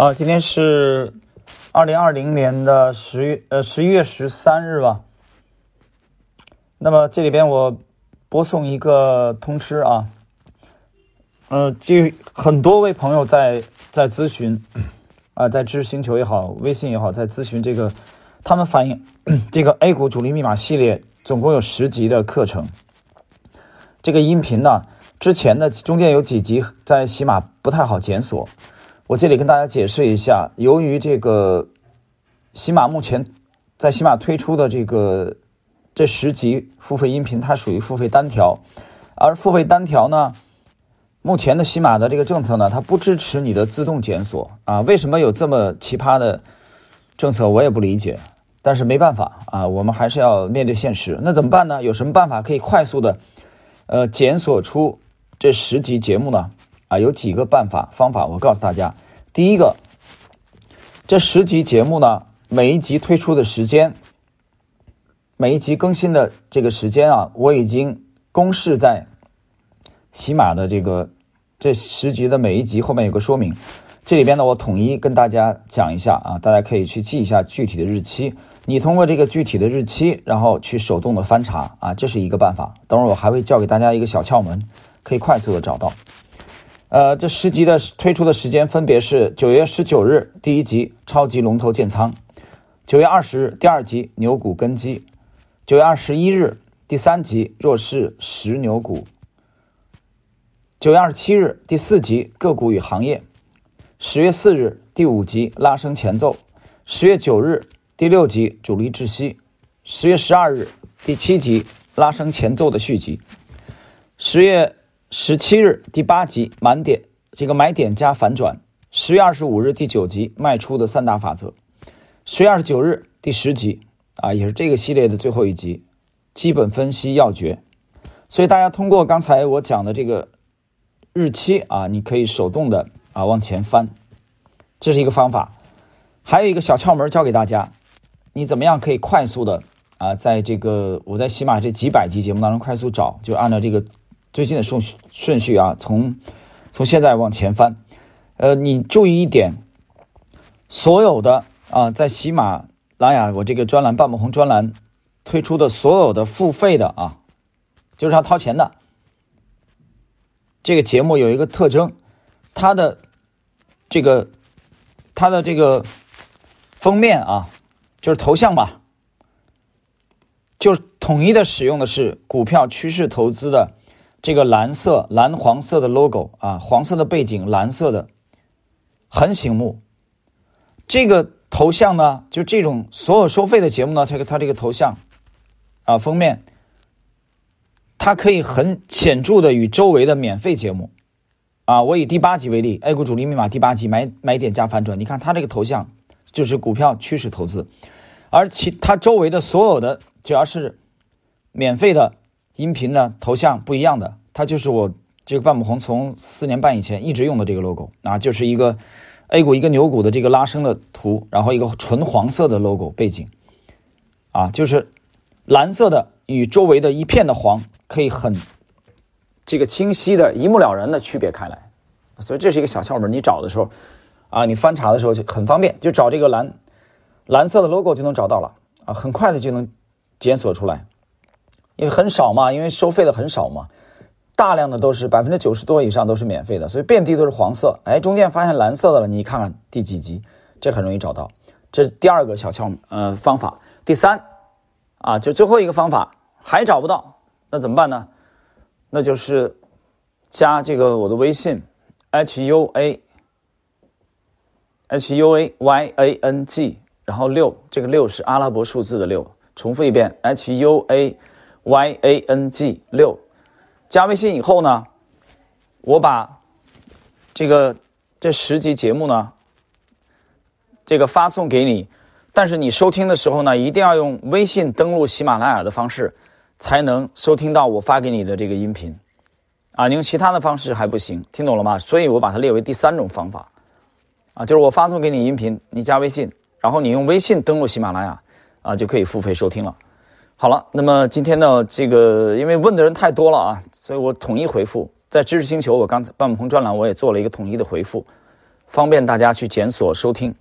啊，今天是二零二零年的十月呃十一月十三日吧。那么这里边我播送一个通知啊，呃，就很多位朋友在在咨询啊，在知识星球也好，微信也好，在咨询这个，他们反映这个 A 股主力密码系列总共有十集的课程，这个音频呢，之前的中间有几集在喜马不太好检索。我这里跟大家解释一下，由于这个喜马目前在喜马推出的这个这十集付费音频，它属于付费单条，而付费单条呢，目前的喜马的这个政策呢，它不支持你的自动检索啊。为什么有这么奇葩的政策，我也不理解。但是没办法啊，我们还是要面对现实。那怎么办呢？有什么办法可以快速的呃检索出这十集节目呢？啊，有几个办法方法，我告诉大家。第一个，这十集节目呢，每一集推出的时间，每一集更新的这个时间啊，我已经公示在喜马的这个这十集的每一集后面有个说明，这里边呢，我统一跟大家讲一下啊，大家可以去记一下具体的日期。你通过这个具体的日期，然后去手动的翻查啊，这是一个办法。等会儿我还会教给大家一个小窍门，可以快速的找到。呃，这十集的推出的时间分别是九月十九日第一集超级龙头建仓，九月二十日第二集牛股根基，九月二十一日第三集弱势十牛股，九月二十七日第四集个股与行业，十月四日第五集拉升前奏，十月九日第六集主力窒息，十月十二日第七集拉升前奏的续集，十月。十七日第八集满点，这个买点加反转。十月二十五日第九集卖出的三大法则。十月二十九日第十集啊，也是这个系列的最后一集，基本分析要诀。所以大家通过刚才我讲的这个日期啊，你可以手动的啊往前翻，这是一个方法。还有一个小窍门教给大家，你怎么样可以快速的啊，在这个我在喜马这几百集节目当中快速找，就按照这个。最近的顺顺序啊，从从现在往前翻，呃，你注意一点，所有的啊，在喜马拉雅我这个专栏半亩红专栏推出的所有的付费的啊，就是要掏钱的这个节目有一个特征，它的这个它的这个封面啊，就是头像吧，就统一的使用的是股票趋势投资的。这个蓝色、蓝黄色的 logo 啊，黄色的背景，蓝色的，很醒目。这个头像呢，就这种所有收费的节目呢，它它这个头像啊，封面，它可以很显著的与周围的免费节目啊，我以第八集为例，A 股主力密码第八集买买点加反转，你看它这个头像就是股票趋势投资，而其它周围的所有的只要是免费的。音频呢，头像不一样的，它就是我这个半亩红从四年半以前一直用的这个 logo 啊，就是一个 A 股一个牛股的这个拉升的图，然后一个纯黄色的 logo 背景，啊，就是蓝色的与周围的一片的黄可以很这个清晰的一目了然的区别开来，所以这是一个小窍门，你找的时候啊，你翻查的时候就很方便，就找这个蓝蓝色的 logo 就能找到了啊，很快的就能检索出来。因为很少嘛，因为收费的很少嘛，大量的都是百分之九十多以上都是免费的，所以遍地都是黄色。哎，中间发现蓝色的了，你看看第几集，这很容易找到。这是第二个小窍呃方法。第三啊，就最后一个方法还找不到，那怎么办呢？那就是加这个我的微信 h u a h u a y a n g，然后六，这个六是阿拉伯数字的六。重复一遍 h u a。Y a n g 六，加微信以后呢，我把这个这十集节目呢，这个发送给你，但是你收听的时候呢，一定要用微信登录喜马拉雅的方式，才能收听到我发给你的这个音频，啊，你用其他的方式还不行，听懂了吗？所以我把它列为第三种方法，啊，就是我发送给你音频，你加微信，然后你用微信登录喜马拉雅，啊，就可以付费收听了。好了，那么今天呢，这个因为问的人太多了啊，所以我统一回复。在知识星球，我刚才半亩红专栏我也做了一个统一的回复，方便大家去检索收听。